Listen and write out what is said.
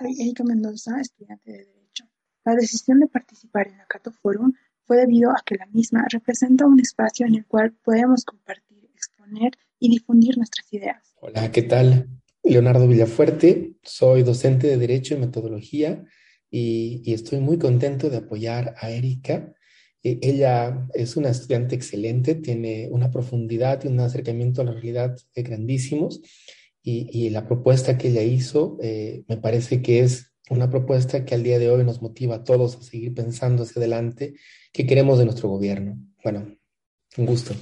Erika Mendoza, estudiante de Derecho. La decisión de participar en la Cato Forum fue debido a que la misma representa un espacio en el cual podemos compartir, exponer y difundir nuestras ideas. Hola, ¿qué tal? Leonardo Villafuerte, soy docente de Derecho y Metodología y, y estoy muy contento de apoyar a Erika. Eh, ella es una estudiante excelente, tiene una profundidad y un acercamiento a la realidad grandísimos y, y, la propuesta que ella hizo eh, me parece que es una propuesta que al día de hoy nos motiva a todos a seguir pensando hacia adelante qué queremos de nuestro gobierno. Bueno, un gusto.